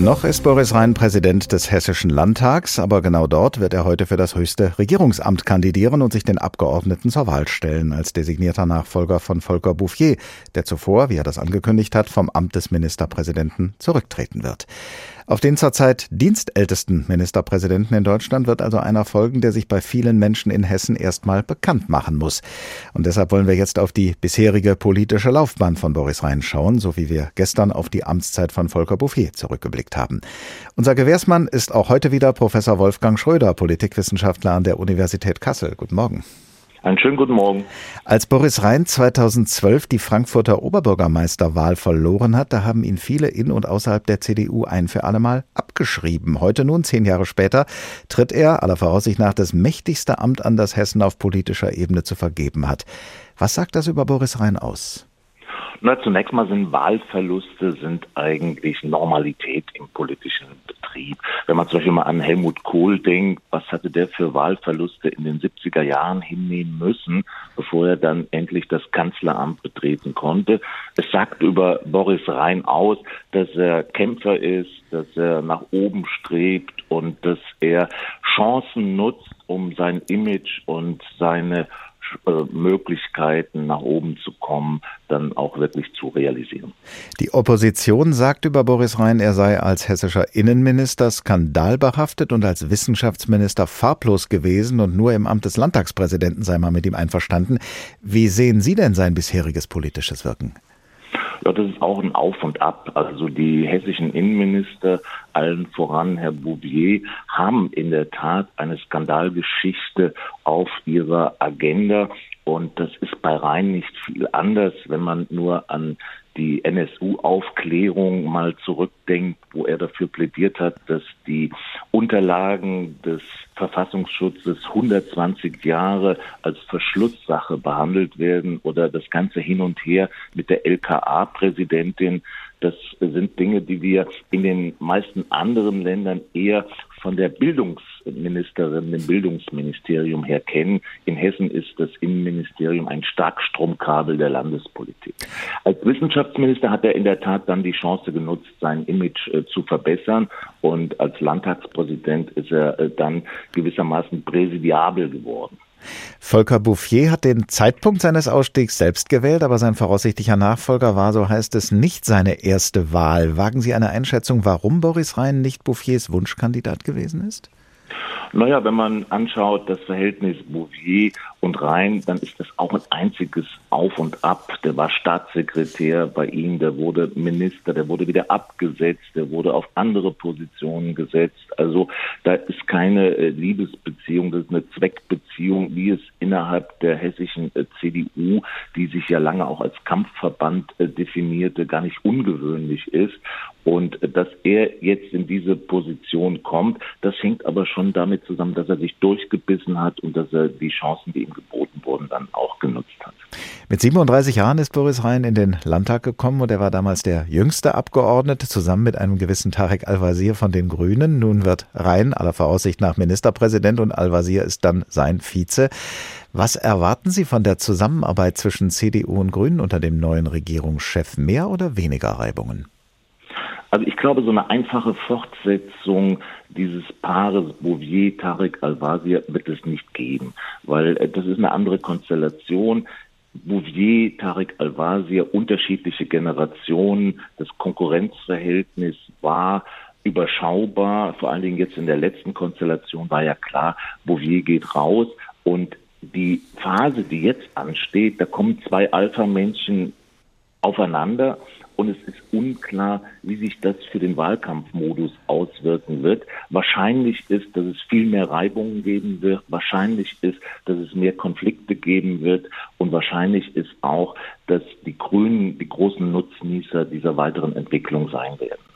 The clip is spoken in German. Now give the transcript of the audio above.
Noch ist Boris Rhein Präsident des Hessischen Landtags, aber genau dort wird er heute für das höchste Regierungsamt kandidieren und sich den Abgeordneten zur Wahl stellen, als designierter Nachfolger von Volker Bouffier, der zuvor, wie er das angekündigt hat, vom Amt des Ministerpräsidenten zurücktreten wird. Auf den zurzeit dienstältesten Ministerpräsidenten in Deutschland wird also einer folgen, der sich bei vielen Menschen in Hessen erstmal bekannt machen muss. Und deshalb wollen wir jetzt auf die bisherige politische Laufbahn von Boris Rhein schauen, so wie wir gestern auf die Amtszeit von Volker Bouffier zurückgeblickt haben. Unser Gewährsmann ist auch heute wieder Professor Wolfgang Schröder, Politikwissenschaftler an der Universität Kassel. Guten Morgen. Einen schönen guten Morgen. Als Boris Rhein 2012 die Frankfurter Oberbürgermeisterwahl verloren hat, da haben ihn viele in und außerhalb der CDU ein für allemal abgeschrieben. Heute nun, zehn Jahre später, tritt er aller Voraussicht nach das mächtigste Amt an, das Hessen auf politischer Ebene zu vergeben hat. Was sagt das über Boris Rhein aus? Na, zunächst mal sind Wahlverluste sind eigentlich Normalität im politischen. Wenn man zum Beispiel mal an Helmut Kohl denkt, was hatte der für Wahlverluste in den 70er Jahren hinnehmen müssen, bevor er dann endlich das Kanzleramt betreten konnte. Es sagt über Boris Rhein aus, dass er Kämpfer ist, dass er nach oben strebt und dass er Chancen nutzt, um sein Image und seine Möglichkeiten, nach oben zu kommen, dann auch wirklich zu realisieren. Die Opposition sagt über Boris Rhein, er sei als hessischer Innenminister skandalbehaftet und als Wissenschaftsminister farblos gewesen und nur im Amt des Landtagspräsidenten sei man mit ihm einverstanden. Wie sehen Sie denn sein bisheriges politisches Wirken? Ja, das ist auch ein Auf und Ab. Also die hessischen Innenminister, allen voran Herr Bouvier, haben in der Tat eine Skandalgeschichte auf ihrer Agenda. Und das ist bei Rhein nicht viel anders, wenn man nur an die NSU-Aufklärung mal zurückdenkt, wo er dafür plädiert hat, dass die Unterlagen des Verfassungsschutzes 120 Jahre als Verschlusssache behandelt werden oder das ganze hin und her mit der LKA-Präsidentin. Das sind Dinge, die wir in den meisten anderen Ländern eher von der Bildungsministerin, dem Bildungsministerium her kennen. In Hessen ist das Innenministerium ein Starkstromkabel der Landespolitik. Als Wissenschaftsminister hat er in der Tat dann die Chance genutzt, sein Image äh, zu verbessern und als Landtagspräsident ist er äh, dann gewissermaßen präsidiabel geworden. Volker Bouffier hat den Zeitpunkt seines Ausstiegs selbst gewählt, aber sein voraussichtlicher Nachfolger war, so heißt es, nicht seine erste Wahl. Wagen Sie eine Einschätzung, warum Boris Rhein nicht Bouffiers Wunschkandidat gewesen ist? Naja, wenn man anschaut das Verhältnis Bouvier und Rhein, dann ist das auch ein einziges Auf und Ab. Der war Staatssekretär bei ihm, der wurde Minister, der wurde wieder abgesetzt, der wurde auf andere Positionen gesetzt. Also da ist keine äh, Liebesbeziehung, das ist eine Zweckbeziehung, wie es innerhalb der hessischen äh, CDU, die sich ja lange auch als Kampfverband äh, definierte, gar nicht ungewöhnlich ist. Und dass er jetzt in diese Position kommt, das hängt aber schon damit zusammen, dass er sich durchgebissen hat und dass er die Chancen, die ihm geboten wurden, dann auch genutzt hat. Mit 37 Jahren ist Boris Rhein in den Landtag gekommen und er war damals der jüngste Abgeordnete, zusammen mit einem gewissen Tarek Al-Wazir von den Grünen. Nun wird Rhein aller Voraussicht nach Ministerpräsident und Al-Wazir ist dann sein Vize. Was erwarten Sie von der Zusammenarbeit zwischen CDU und Grünen unter dem neuen Regierungschef? Mehr oder weniger Reibungen? Also ich glaube, so eine einfache Fortsetzung dieses Paares Bouvier, Tarek Al-Wazir wird es nicht geben, weil äh, das ist eine andere Konstellation. Bouvier, Tarek Al-Wazir, unterschiedliche Generationen, das Konkurrenzverhältnis war überschaubar, vor allen Dingen jetzt in der letzten Konstellation war ja klar, Bouvier geht raus und die Phase, die jetzt ansteht, da kommen zwei Alpha-Männchen aufeinander und es ist unklar, wie sich das für den Wahlkampfmodus auswirken wird. Wahrscheinlich ist, dass es viel mehr Reibungen geben wird. Wahrscheinlich ist, dass es mehr Konflikte geben wird. Und wahrscheinlich ist auch, dass die Grünen die großen Nutznießer dieser weiteren Entwicklung sein werden.